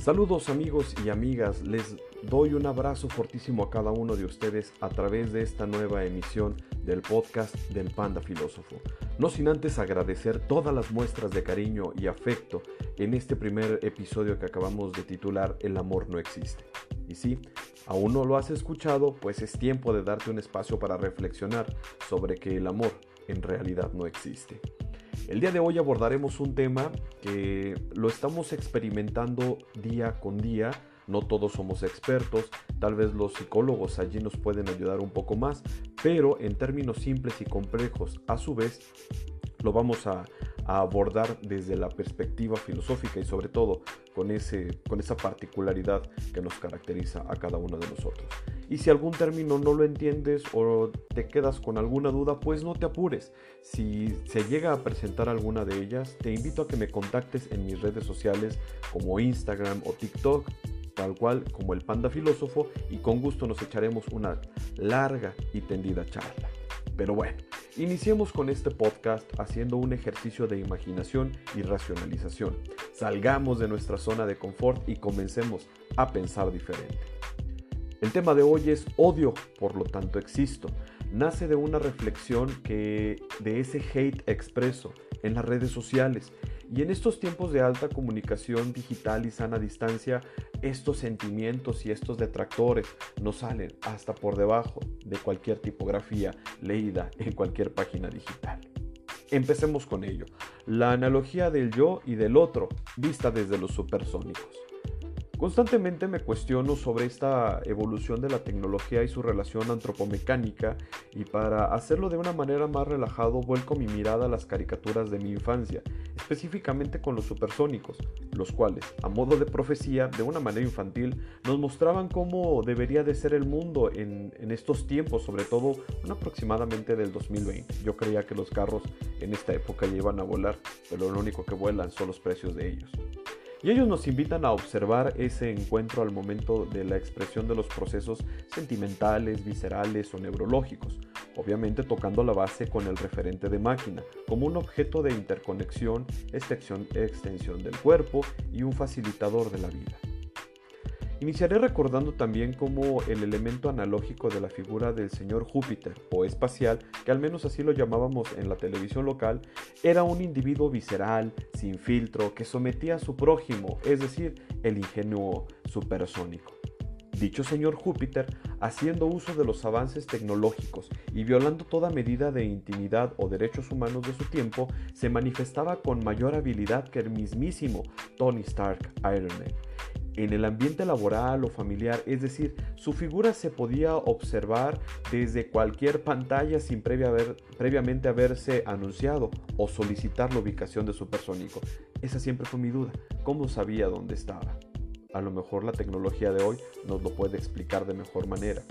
Saludos amigos y amigas, les doy un abrazo fortísimo a cada uno de ustedes a través de esta nueva emisión del podcast del Panda Filósofo. No sin antes agradecer todas las muestras de cariño y afecto en este primer episodio que acabamos de titular El amor no existe. Y si aún no lo has escuchado, pues es tiempo de darte un espacio para reflexionar sobre que el amor en realidad no existe. El día de hoy abordaremos un tema que lo estamos experimentando día con día. No todos somos expertos, tal vez los psicólogos allí nos pueden ayudar un poco más, pero en términos simples y complejos, a su vez, lo vamos a, abordar desde la perspectiva filosófica y sobre todo con, ese, con esa particularidad que nos caracteriza a cada uno de nosotros. Y si algún término no lo entiendes o te quedas con alguna duda, pues no te apures. Si se llega a presentar alguna de ellas, te invito a que me contactes en mis redes sociales como Instagram o TikTok, tal cual como el Panda Filósofo, y con gusto nos echaremos una larga y tendida charla. Pero bueno, iniciemos con este podcast haciendo un ejercicio de imaginación y racionalización. Salgamos de nuestra zona de confort y comencemos a pensar diferente. El tema de hoy es odio, por lo tanto existo. Nace de una reflexión que de ese hate expreso en las redes sociales. Y en estos tiempos de alta comunicación digital y sana distancia, estos sentimientos y estos detractores nos salen hasta por debajo de cualquier tipografía leída en cualquier página digital. Empecemos con ello. La analogía del yo y del otro, vista desde los supersónicos. Constantemente me cuestiono sobre esta evolución de la tecnología y su relación antropomecánica y para hacerlo de una manera más relajado vuelco mi mirada a las caricaturas de mi infancia, específicamente con los supersónicos, los cuales, a modo de profecía, de una manera infantil, nos mostraban cómo debería de ser el mundo en, estos tiempos, sobre todo aproximadamente del 2020. Yo creía que los carros en esta época ya iban a volar, pero lo único que vuelan son los precios de ellos. Y ellos nos invitan a observar ese encuentro al momento de la expresión de los procesos sentimentales, viscerales o neurológicos, obviamente tocando la base con el referente de máquina, como un objeto de interconexión, extensión, del cuerpo y un facilitador de la vida. Iniciaré recordando también como el elemento analógico de la figura del señor Júpiter o espacial, que al menos así lo llamábamos en la televisión local, era un individuo visceral, sin filtro, que sometía a su prójimo, es decir, el ingenuo supersónico. Dicho señor Júpiter, haciendo uso de los avances tecnológicos y violando toda medida de intimidad o derechos humanos de su tiempo, se manifestaba con mayor habilidad que el mismísimo Tony Stark Iron Man en el ambiente laboral o familiar, es decir, su figura se podía observar desde cualquier pantalla sin previamente haberse anunciado o solicitar la ubicación de su persónico. Esa siempre fue mi duda, ¿cómo sabía dónde estaba? A lo mejor la tecnología de hoy nos lo puede explicar de mejor manera.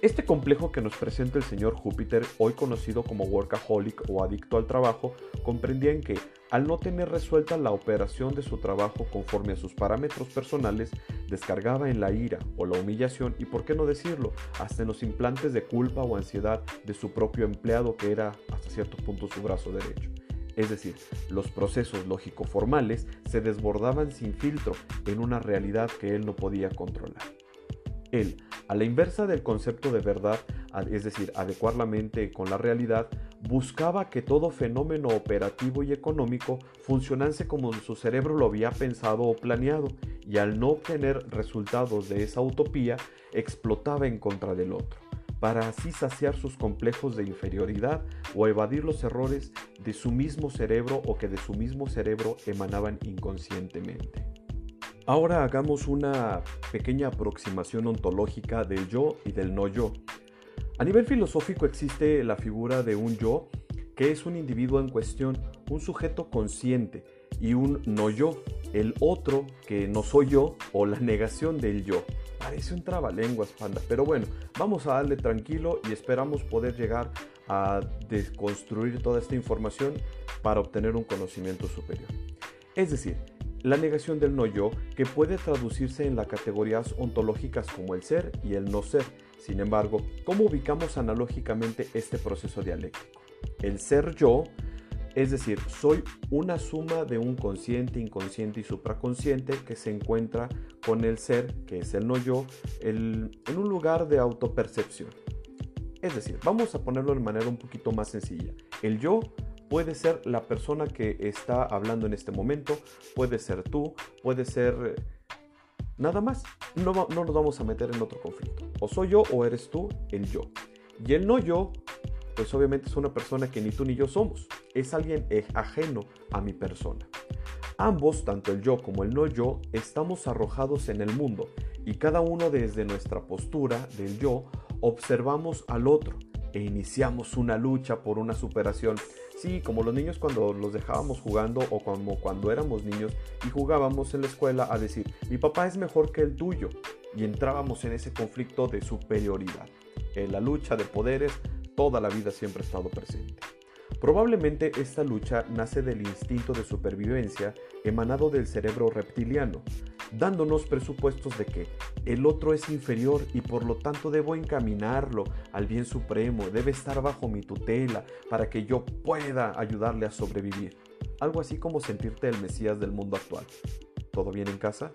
Este complejo que nos presenta el señor Júpiter, hoy conocido como workaholic o adicto al trabajo, comprendía en que, al no tener resuelta la operación de su trabajo conforme a sus parámetros personales, descargaba en la ira o la humillación y, por qué no decirlo, hasta en los implantes de culpa o ansiedad de su propio empleado que era hasta cierto punto su brazo derecho. Es decir, los procesos lógico-formales se desbordaban sin filtro en una realidad que él no podía controlar. Él, a la inversa del concepto de verdad, es decir, adecuar la mente con la realidad, buscaba que todo fenómeno operativo y económico funcionase como su cerebro lo había pensado o planeado, y al no obtener resultados de esa utopía, explotaba en contra del otro, para así saciar sus complejos de inferioridad o evadir los errores de su mismo cerebro o que de su mismo cerebro emanaban inconscientemente. Ahora hagamos una pequeña aproximación ontológica del yo y del no yo. A nivel filosófico existe la figura de un yo, que es un individuo en cuestión, un sujeto consciente, y un no yo, el otro que no soy yo o la negación del yo. Parece un trabalenguas, panda, pero bueno, vamos a darle tranquilo y esperamos poder llegar a desconstruir toda esta información para obtener un conocimiento superior. Es decir, la negación del no yo, que puede traducirse en las categorías ontológicas como el ser y el no ser. Sin embargo, ¿cómo ubicamos analógicamente este proceso dialéctico? El ser yo Es decir, soy una suma de un consciente, inconsciente y supraconsciente que se encuentra con el ser, que es el no yo, en un lugar de autopercepción. Es decir, vamos a ponerlo de manera un poquito más sencilla. El yo puede ser la persona que está hablando en este momento, puede ser tú, puede ser eh, nada más. No, no nos vamos a meter en otro conflicto. O soy yo o eres tú el yo. Y el no yo pues obviamente es una persona que ni tú ni yo somos. Es alguien ajeno a mi persona. Ambos, tanto el yo como el no yo, estamos arrojados en el mundo y cada uno desde nuestra postura del yo observamos al otro e iniciamos una lucha por una superación. Sí, como los niños cuando los dejábamos jugando o como cuando éramos niños y jugábamos en la escuela a decir, mi papá es mejor que el tuyo. Y entrábamos en ese conflicto de superioridad, en la lucha de poderes toda la vida siempre ha estado presente. Probablemente esta lucha nace del instinto de supervivencia emanado del cerebro reptiliano, dándonos presupuestos de que el otro es inferior y por lo tanto debo encaminarlo al bien supremo, debe estar bajo mi tutela para que yo pueda ayudarle a sobrevivir. Algo así como sentirte el Mesías del mundo actual. ¿Todo bien en casa?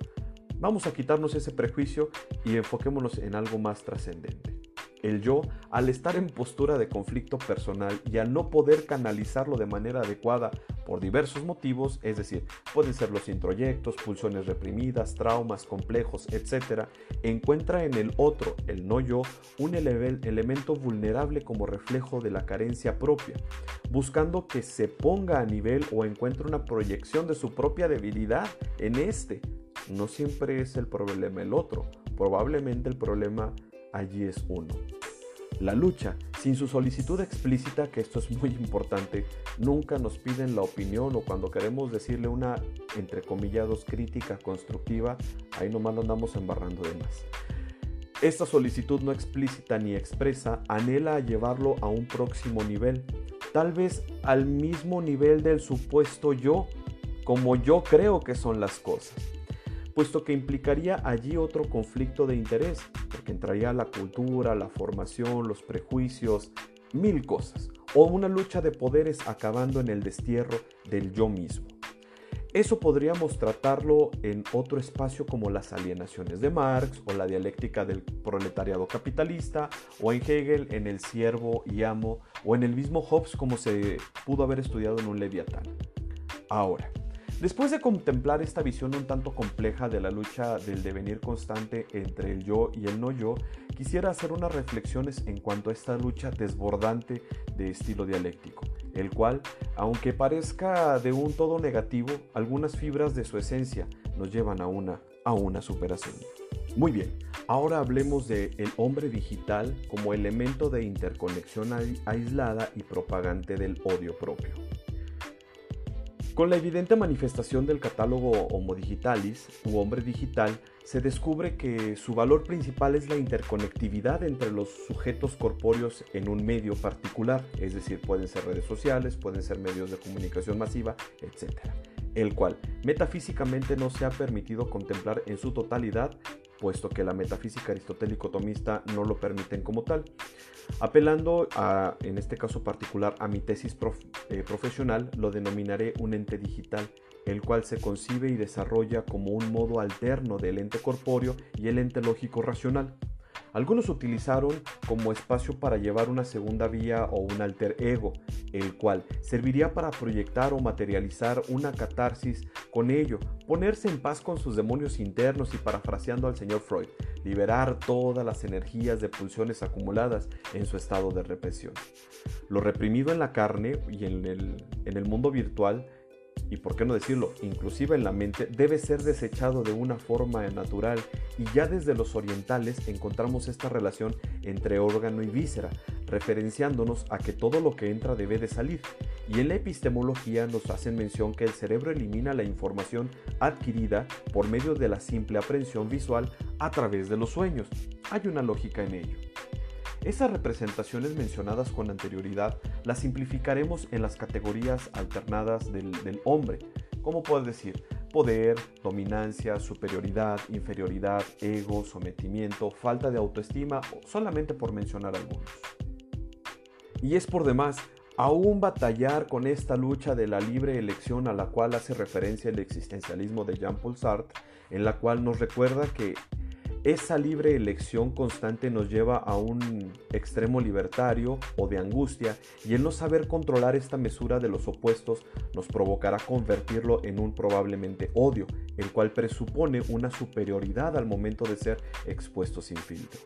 Vamos a quitarnos ese prejuicio y enfoquémonos en algo más trascendente. El yo, al estar en postura de conflicto personal y al no poder canalizarlo de manera adecuada por diversos motivos, es decir, pueden ser los introyectos, pulsiones reprimidas, traumas complejos, etc., encuentra en el otro, el no yo, un elemento vulnerable como reflejo de la carencia propia, buscando que se ponga a nivel o encuentre una proyección de su propia debilidad en este. No siempre es el problema el otro, probablemente el problema allí es uno. La lucha, sin su solicitud explícita, que esto es muy importante, nunca nos piden la opinión o cuando queremos decirle una, entre comillados, crítica constructiva, ahí nomás andamos embarrando de más. Esta solicitud no explícita ni expresa anhela llevarlo a un próximo nivel, tal vez al mismo nivel del supuesto yo, como yo creo que son las cosas puesto que implicaría allí otro conflicto de interés, porque entraría la cultura, la formación, los prejuicios, mil cosas, o una lucha de poderes acabando en el destierro del yo mismo. Eso podríamos tratarlo en otro espacio como las alienaciones de Marx o la dialéctica del proletariado capitalista o en Hegel en el siervo y amo o en el mismo Hobbes como se pudo haber estudiado en un Leviatán. Ahora, Después de contemplar esta visión un tanto compleja de la lucha del devenir constante entre el yo y el no yo, quisiera hacer unas reflexiones en cuanto a esta lucha desbordante de estilo dialéctico, el cual, aunque parezca de un todo negativo, algunas fibras de su esencia nos llevan a una, a una superación. Muy bien, ahora hablemos de el hombre digital como elemento de interconexión aislada y propagante del odio propio. Con la evidente manifestación del catálogo Homo Digitalis u hombre digital, se descubre que su valor principal es la interconectividad entre los sujetos corpóreos en un medio particular, es decir, pueden ser redes sociales, pueden ser medios de comunicación masiva, etc., el cual metafísicamente no se ha permitido contemplar en su totalidad puesto que la metafísica aristotélico-tomista no lo permiten como tal. Apelando a, en este caso particular, a mi tesis eh, profesional, lo denominaré un ente digital, el cual se concibe y desarrolla como un modo alterno del ente corpóreo y el ente lógico racional. Algunos utilizaron como espacio para llevar una segunda vía o un alter ego, el cual serviría para proyectar o materializar una catarsis con ello, ponerse en paz con sus demonios internos y parafraseando al señor Freud, liberar todas las energías de pulsiones acumuladas en su estado de represión. Lo reprimido en la carne y en el, en el mundo virtual y por qué no decirlo, inclusive en la mente, debe ser desechado de una forma natural y ya desde los orientales encontramos esta relación entre órgano y víscera, referenciándonos a que todo lo que entra debe de salir. Y en la epistemología nos hacen mención que el cerebro elimina la información adquirida por medio de la simple aprehensión visual a través de los sueños. Hay una lógica en ello. Esas representaciones mencionadas con anterioridad las simplificaremos en las categorías alternadas del, hombre, como puedes decir poder, dominancia, superioridad, inferioridad, ego, sometimiento, falta de autoestima, solamente por mencionar algunos. Y es por demás aún batallar con esta lucha de la libre elección a la cual hace referencia el existencialismo de Jean-Paul Sartre, en la cual nos recuerda que esa libre elección constante nos lleva a un extremo libertario o de angustia y el no saber controlar esta mesura de los opuestos nos provocará convertirlo en un probablemente odio, el cual presupone una superioridad al momento de ser expuesto sin filtro.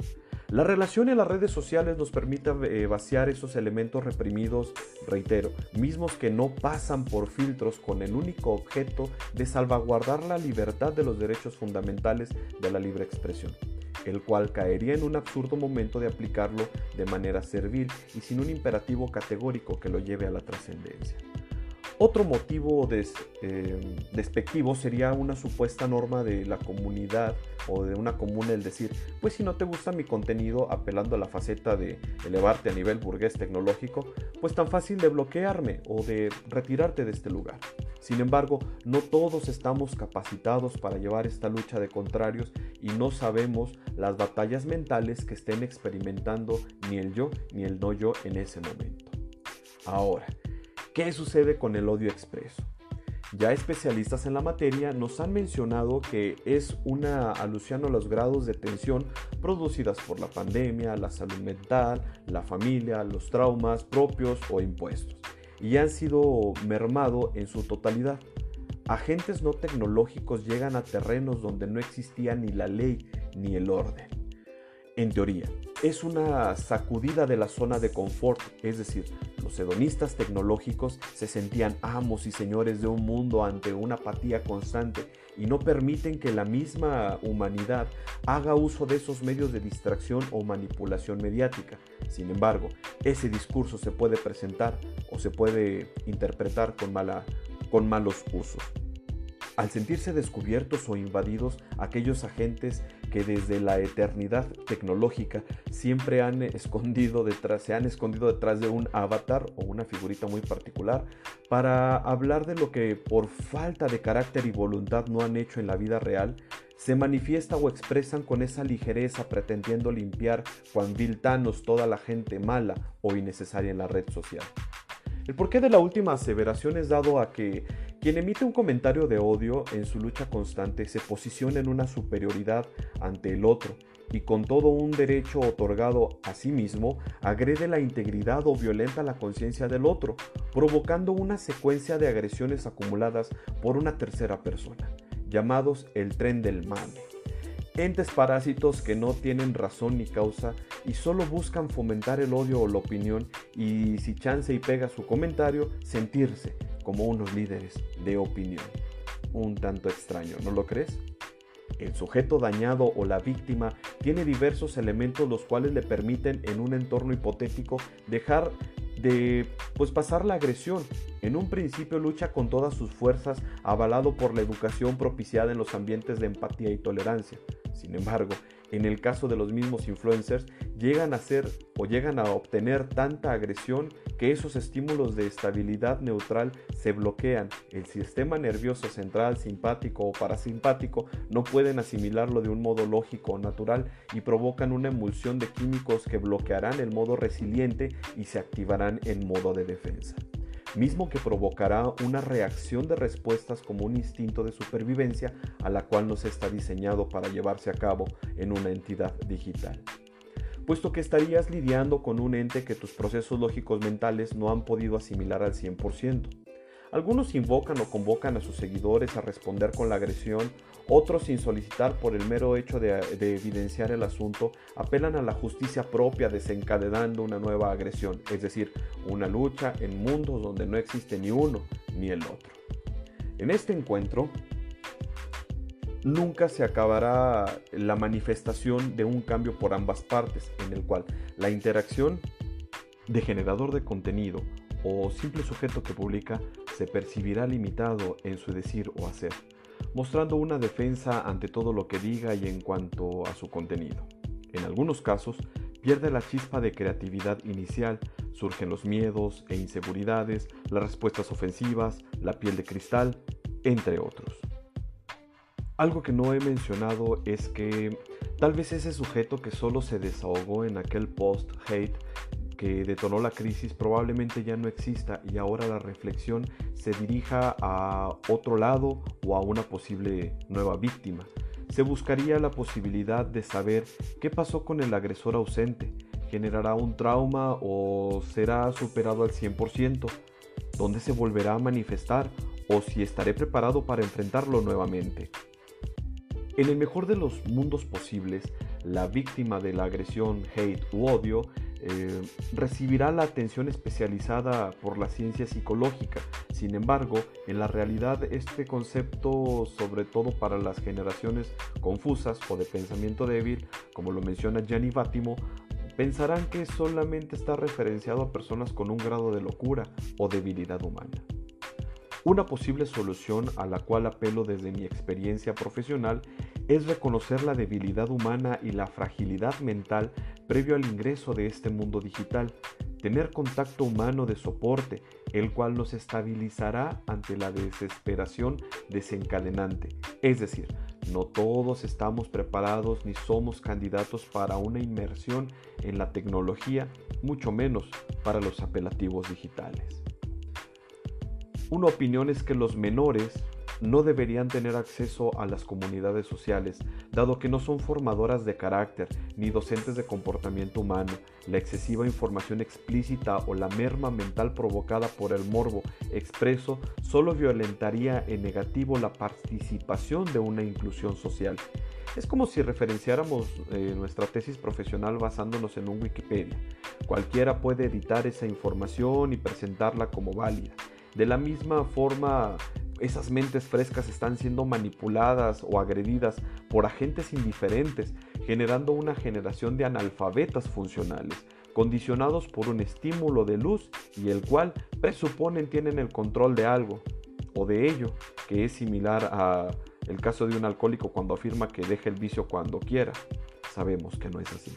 La relación en las redes sociales nos permite eh, vaciar esos elementos reprimidos, reitero, mismos que no pasan por filtros con el único objeto de salvaguardar la libertad de los derechos fundamentales de la libre expresión el cual caería en un absurdo momento de aplicarlo de manera servil y sin un imperativo categórico que lo lleve a la trascendencia. Otro motivo eh, despectivo sería una supuesta norma de la comunidad o de una comuna el decir, pues si no te gusta mi contenido apelando a la faceta de elevarte a nivel burgués tecnológico, pues tan fácil de bloquearme o de retirarte de este lugar. Sin embargo, no todos estamos capacitados para llevar esta lucha de contrarios y no sabemos las batallas mentales que estén experimentando ni el yo ni el no yo en ese momento. Ahora, ¿Qué sucede con el odio expreso? Ya especialistas en la materia nos han mencionado que es una alusión a los grados de tensión producidas por la pandemia, la salud mental, la familia, los traumas propios o impuestos, y han sido mermado en su totalidad. Agentes no tecnológicos llegan a terrenos donde no existía ni la ley ni el orden. En teoría, es una sacudida de la zona de confort, es decir, los hedonistas tecnológicos se sentían amos y señores de un mundo ante una apatía constante y no permiten que la misma humanidad haga uso de esos medios de distracción o manipulación mediática. Sin embargo, ese discurso se puede presentar o se puede interpretar con, con malos usos. Al sentirse descubiertos o invadidos, aquellos agentes que desde la eternidad tecnológica siempre han escondido detrás, se han escondido detrás de un avatar o una figurita muy particular para hablar de lo que por falta de carácter y voluntad no han hecho en la vida real, se manifiesta o expresan con esa ligereza pretendiendo limpiar cuan viltanos toda la gente mala o innecesaria en la red social. El porqué de la última aseveración es dado a que quien emite un comentario de odio en su lucha constante se posiciona en una superioridad ante el otro y con todo un derecho otorgado a sí mismo agrede la integridad o violenta la conciencia del otro, provocando una secuencia de agresiones acumuladas por una tercera persona, llamados el tren del mame. Entes parásitos que no tienen razón ni causa y solo buscan fomentar el odio o la opinión y si chance y pega su comentario, sentirse como unos líderes de opinión. Un tanto extraño, ¿no lo crees? El sujeto dañado o la víctima tiene diversos elementos los cuales le permiten en un entorno hipotético dejar de pues pasar la agresión. En un principio lucha con todas sus fuerzas, avalado por la educación propiciada en los ambientes de empatía y tolerancia. Sin embargo, en el caso de los mismos influencers, llegan a ser o llegan a obtener tanta agresión que esos estímulos de estabilidad neutral se bloquean. El sistema nervioso central, simpático o parasimpático no pueden asimilarlo de un modo lógico o natural y provocan una emulsión de químicos que bloquearán el modo resiliente y se activarán en modo de defensa mismo que provocará una reacción de respuestas como un instinto de supervivencia a la cual no se está diseñado para llevarse a cabo en una entidad digital. Puesto que estarías lidiando con un ente que tus procesos lógicos mentales no han podido asimilar al 100%. Algunos invocan o convocan a sus seguidores a responder con la agresión, otros sin solicitar por el mero hecho de, evidenciar el asunto, apelan a la justicia propia desencadenando una nueva agresión, es decir, una lucha en mundos donde no existe ni uno ni el otro. En este encuentro, nunca se acabará la manifestación de un cambio por ambas partes, en el cual la interacción de generador de contenido o simple sujeto que publica se percibirá limitado en su decir o hacer, mostrando una defensa ante todo lo que diga y en cuanto a su contenido. En algunos casos, pierde la chispa de creatividad inicial, surgen los miedos e inseguridades, las respuestas ofensivas, la piel de cristal, entre otros. Algo que no he mencionado es que tal vez ese sujeto que solo se desahogó en aquel post hate que detonó la crisis probablemente ya no exista y ahora la reflexión se dirija a otro lado o a una posible nueva víctima. Se buscaría la posibilidad de saber qué pasó con el agresor ausente, generará un trauma o será superado al 100%, dónde se volverá a manifestar o si estaré preparado para enfrentarlo nuevamente. En el mejor de los mundos posibles, la víctima de la agresión, hate u odio eh, recibirá la atención especializada por la ciencia psicológica. Sin embargo, en la realidad este concepto, sobre todo para las generaciones confusas o de pensamiento débil, como lo menciona Gianni Bátimo, pensarán que solamente está referenciado a personas con un grado de locura o debilidad humana. Una posible solución a la cual apelo desde mi experiencia profesional es reconocer la debilidad humana y la fragilidad mental previo al ingreso de este mundo digital, tener contacto humano de soporte, el cual nos estabilizará ante la desesperación desencadenante. Es decir, no todos estamos preparados ni somos candidatos para una inmersión en la tecnología, mucho menos para los apelativos digitales. Una opinión es que los menores no deberían tener acceso a las comunidades sociales, dado que no son formadoras de carácter ni docentes de comportamiento humano. La excesiva información explícita o la merma mental provocada por el morbo expreso solo violentaría en negativo la participación de una inclusión social. Es como si referenciáramos eh, nuestra tesis profesional basándonos en un Wikipedia. Cualquiera puede editar esa información y presentarla como válida. De la misma forma, esas mentes frescas están siendo manipuladas o agredidas por agentes indiferentes, generando una generación de analfabetas funcionales, condicionados por un estímulo de luz y el cual presuponen tienen el control de algo o de ello, que es similar a el caso de un alcohólico cuando afirma que deja el vicio cuando quiera. Sabemos que no es así.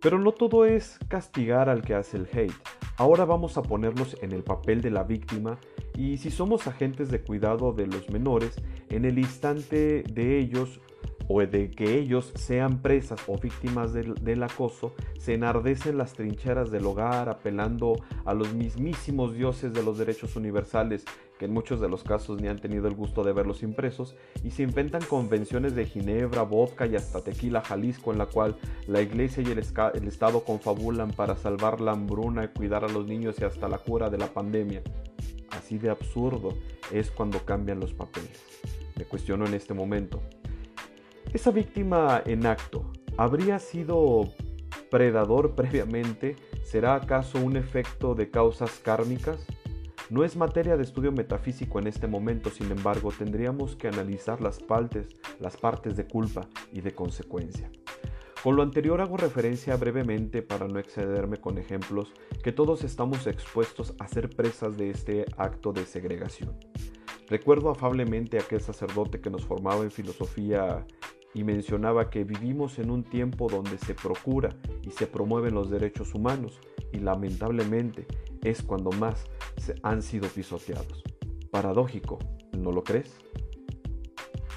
Pero no todo es castigar al que hace el hate. Ahora vamos a ponernos en el papel de la víctima y si somos agentes de cuidado de los menores, en el instante de ellos o de que ellos sean presas o víctimas del, acoso, se enardecen las trincheras del hogar apelando a los mismísimos dioses de los derechos universales, que en muchos de los casos ni han tenido el gusto de verlos impresos, y se inventan convenciones de Ginebra, vodka y hasta tequila Jalisco en la cual la iglesia y el, Estado confabulan para salvar la hambruna y cuidar a los niños y hasta la cura de la pandemia. Así de absurdo es cuando cambian los papeles. Me cuestiono en este momento. ¿Esa víctima en acto habría sido predador previamente? ¿Será acaso un efecto de causas kármicas? No es materia de estudio metafísico en este momento, sin embargo, tendríamos que analizar las partes, las partes de culpa y de consecuencia. Con lo anterior hago referencia brevemente, para no excederme con ejemplos, que todos estamos expuestos a ser presas de este acto de segregación. Recuerdo afablemente a aquel sacerdote que nos formaba en filosofía y mencionaba que vivimos en un tiempo donde se procura y se promueven los derechos humanos y lamentablemente es cuando más se han sido pisoteados. Paradójico, ¿no lo crees?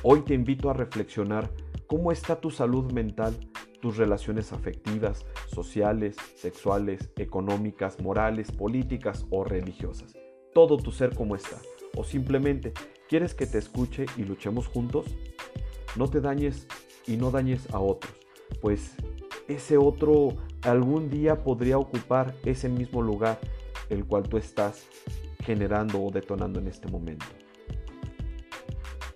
Hoy te invito a reflexionar cómo está tu salud mental tus relaciones afectivas, sociales, sexuales, económicas, morales, políticas o religiosas. Todo tu ser como está. O simplemente, ¿quieres que te escuche y luchemos juntos? No te dañes y no dañes a otros, pues ese otro algún día podría ocupar ese mismo lugar el cual tú estás generando o detonando en este momento.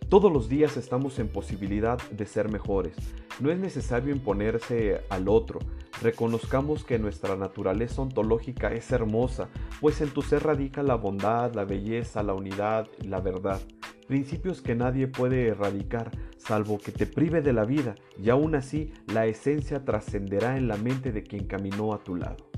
Todos los días estamos en posibilidad de ser mejores, no es necesario imponerse al otro. Reconozcamos que nuestra naturaleza ontológica es hermosa, pues en tu ser radica la bondad, la belleza, la unidad la verdad. Principios que nadie puede erradicar, salvo que te prive de la vida, y aún así la esencia trascenderá en la mente de quien caminó a tu lado.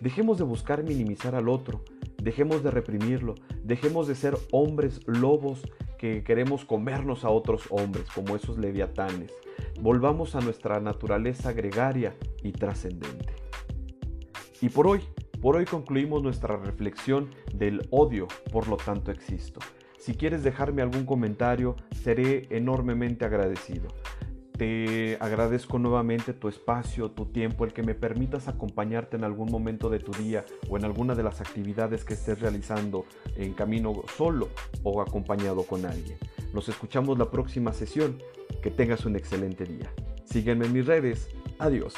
Dejemos de buscar minimizar al otro, dejemos de reprimirlo, dejemos de ser hombres lobos que queremos comernos a otros hombres, como esos leviatanes volvamos a nuestra naturaleza gregaria y trascendente. Y por hoy, por hoy concluimos nuestra reflexión del odio, por lo tanto existo. Si quieres dejarme algún comentario, seré enormemente agradecido. Te agradezco nuevamente tu espacio, tu tiempo, el que me permitas acompañarte en algún momento de tu día o en alguna de las actividades que estés realizando en camino solo o acompañado con alguien. Nos escuchamos la próxima sesión. Que tengas un excelente día. Sígueme en mis redes. Adiós.